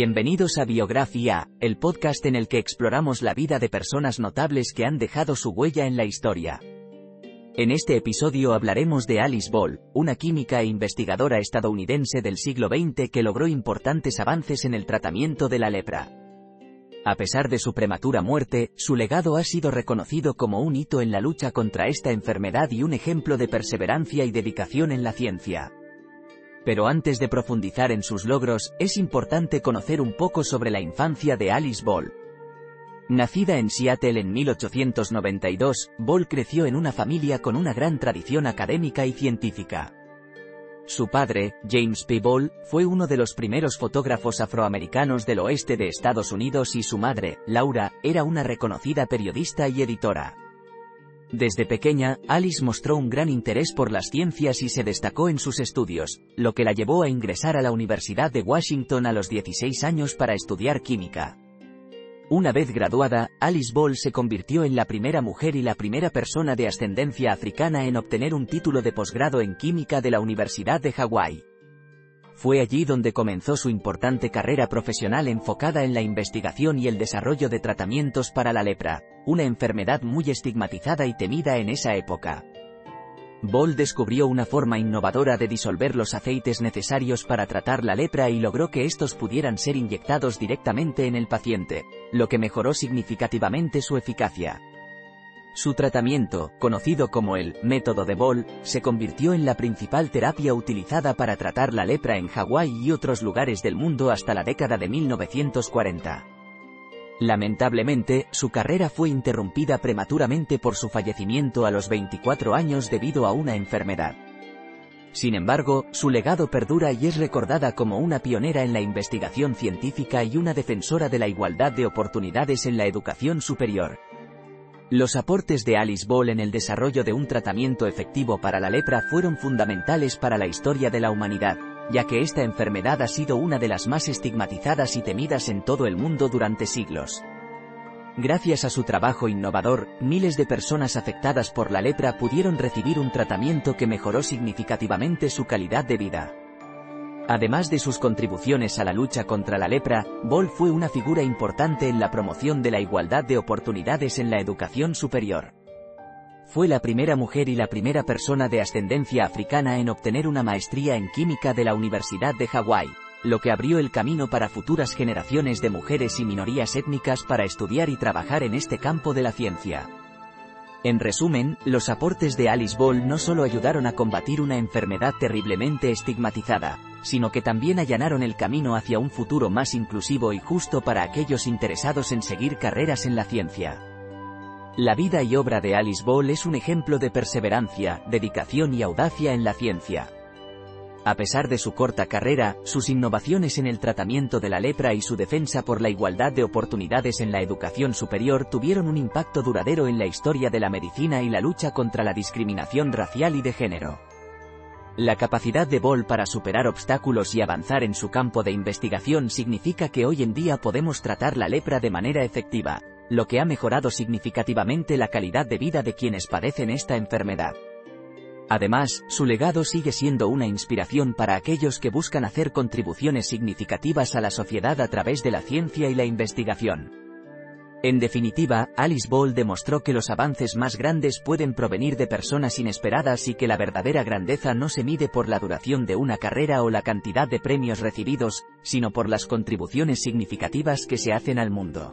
Bienvenidos a Biografía, el podcast en el que exploramos la vida de personas notables que han dejado su huella en la historia. En este episodio hablaremos de Alice Ball, una química e investigadora estadounidense del siglo XX que logró importantes avances en el tratamiento de la lepra. A pesar de su prematura muerte, su legado ha sido reconocido como un hito en la lucha contra esta enfermedad y un ejemplo de perseverancia y dedicación en la ciencia. Pero antes de profundizar en sus logros, es importante conocer un poco sobre la infancia de Alice Ball. Nacida en Seattle en 1892, Ball creció en una familia con una gran tradición académica y científica. Su padre, James P. Ball, fue uno de los primeros fotógrafos afroamericanos del oeste de Estados Unidos y su madre, Laura, era una reconocida periodista y editora. Desde pequeña, Alice mostró un gran interés por las ciencias y se destacó en sus estudios, lo que la llevó a ingresar a la Universidad de Washington a los 16 años para estudiar química. Una vez graduada, Alice Ball se convirtió en la primera mujer y la primera persona de ascendencia africana en obtener un título de posgrado en química de la Universidad de Hawái. Fue allí donde comenzó su importante carrera profesional enfocada en la investigación y el desarrollo de tratamientos para la lepra, una enfermedad muy estigmatizada y temida en esa época. Ball descubrió una forma innovadora de disolver los aceites necesarios para tratar la lepra y logró que estos pudieran ser inyectados directamente en el paciente, lo que mejoró significativamente su eficacia. Su tratamiento, conocido como el método de Ball, se convirtió en la principal terapia utilizada para tratar la lepra en Hawái y otros lugares del mundo hasta la década de 1940. Lamentablemente, su carrera fue interrumpida prematuramente por su fallecimiento a los 24 años debido a una enfermedad. Sin embargo, su legado perdura y es recordada como una pionera en la investigación científica y una defensora de la igualdad de oportunidades en la educación superior. Los aportes de Alice Ball en el desarrollo de un tratamiento efectivo para la lepra fueron fundamentales para la historia de la humanidad, ya que esta enfermedad ha sido una de las más estigmatizadas y temidas en todo el mundo durante siglos. Gracias a su trabajo innovador, miles de personas afectadas por la lepra pudieron recibir un tratamiento que mejoró significativamente su calidad de vida. Además de sus contribuciones a la lucha contra la lepra, Ball fue una figura importante en la promoción de la igualdad de oportunidades en la educación superior. Fue la primera mujer y la primera persona de ascendencia africana en obtener una maestría en química de la Universidad de Hawái, lo que abrió el camino para futuras generaciones de mujeres y minorías étnicas para estudiar y trabajar en este campo de la ciencia. En resumen, los aportes de Alice Ball no solo ayudaron a combatir una enfermedad terriblemente estigmatizada, sino que también allanaron el camino hacia un futuro más inclusivo y justo para aquellos interesados en seguir carreras en la ciencia. La vida y obra de Alice Ball es un ejemplo de perseverancia, dedicación y audacia en la ciencia. A pesar de su corta carrera, sus innovaciones en el tratamiento de la lepra y su defensa por la igualdad de oportunidades en la educación superior tuvieron un impacto duradero en la historia de la medicina y la lucha contra la discriminación racial y de género. La capacidad de Ball para superar obstáculos y avanzar en su campo de investigación significa que hoy en día podemos tratar la lepra de manera efectiva, lo que ha mejorado significativamente la calidad de vida de quienes padecen esta enfermedad. Además, su legado sigue siendo una inspiración para aquellos que buscan hacer contribuciones significativas a la sociedad a través de la ciencia y la investigación. En definitiva, Alice Ball demostró que los avances más grandes pueden provenir de personas inesperadas y que la verdadera grandeza no se mide por la duración de una carrera o la cantidad de premios recibidos, sino por las contribuciones significativas que se hacen al mundo.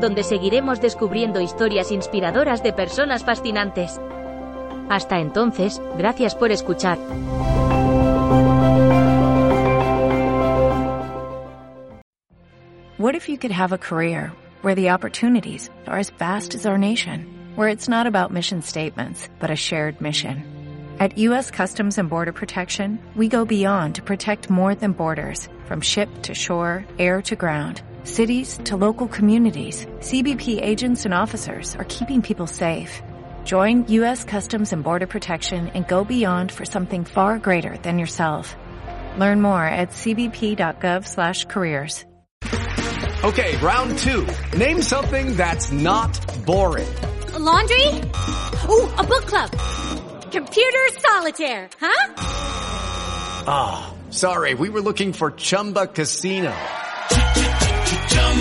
donde seguiremos descubriendo historias inspiradoras de personas fascinantes. Hasta entonces, gracias por escuchar. What if you could have a career where the opportunities are as vast as our nation, where it's not about mission statements, but a shared mission? At U.S. Customs and Border Protection, we go beyond to protect more than borders, from ship to shore, air to ground cities to local communities, CBP agents and officers are keeping people safe. Join U.S. Customs and Border Protection and go beyond for something far greater than yourself. Learn more at cbp.gov slash careers. Okay, round two. Name something that's not boring. A laundry? Ooh, a book club. Computer solitaire, huh? Ah, oh, sorry. We were looking for Chumba Casino.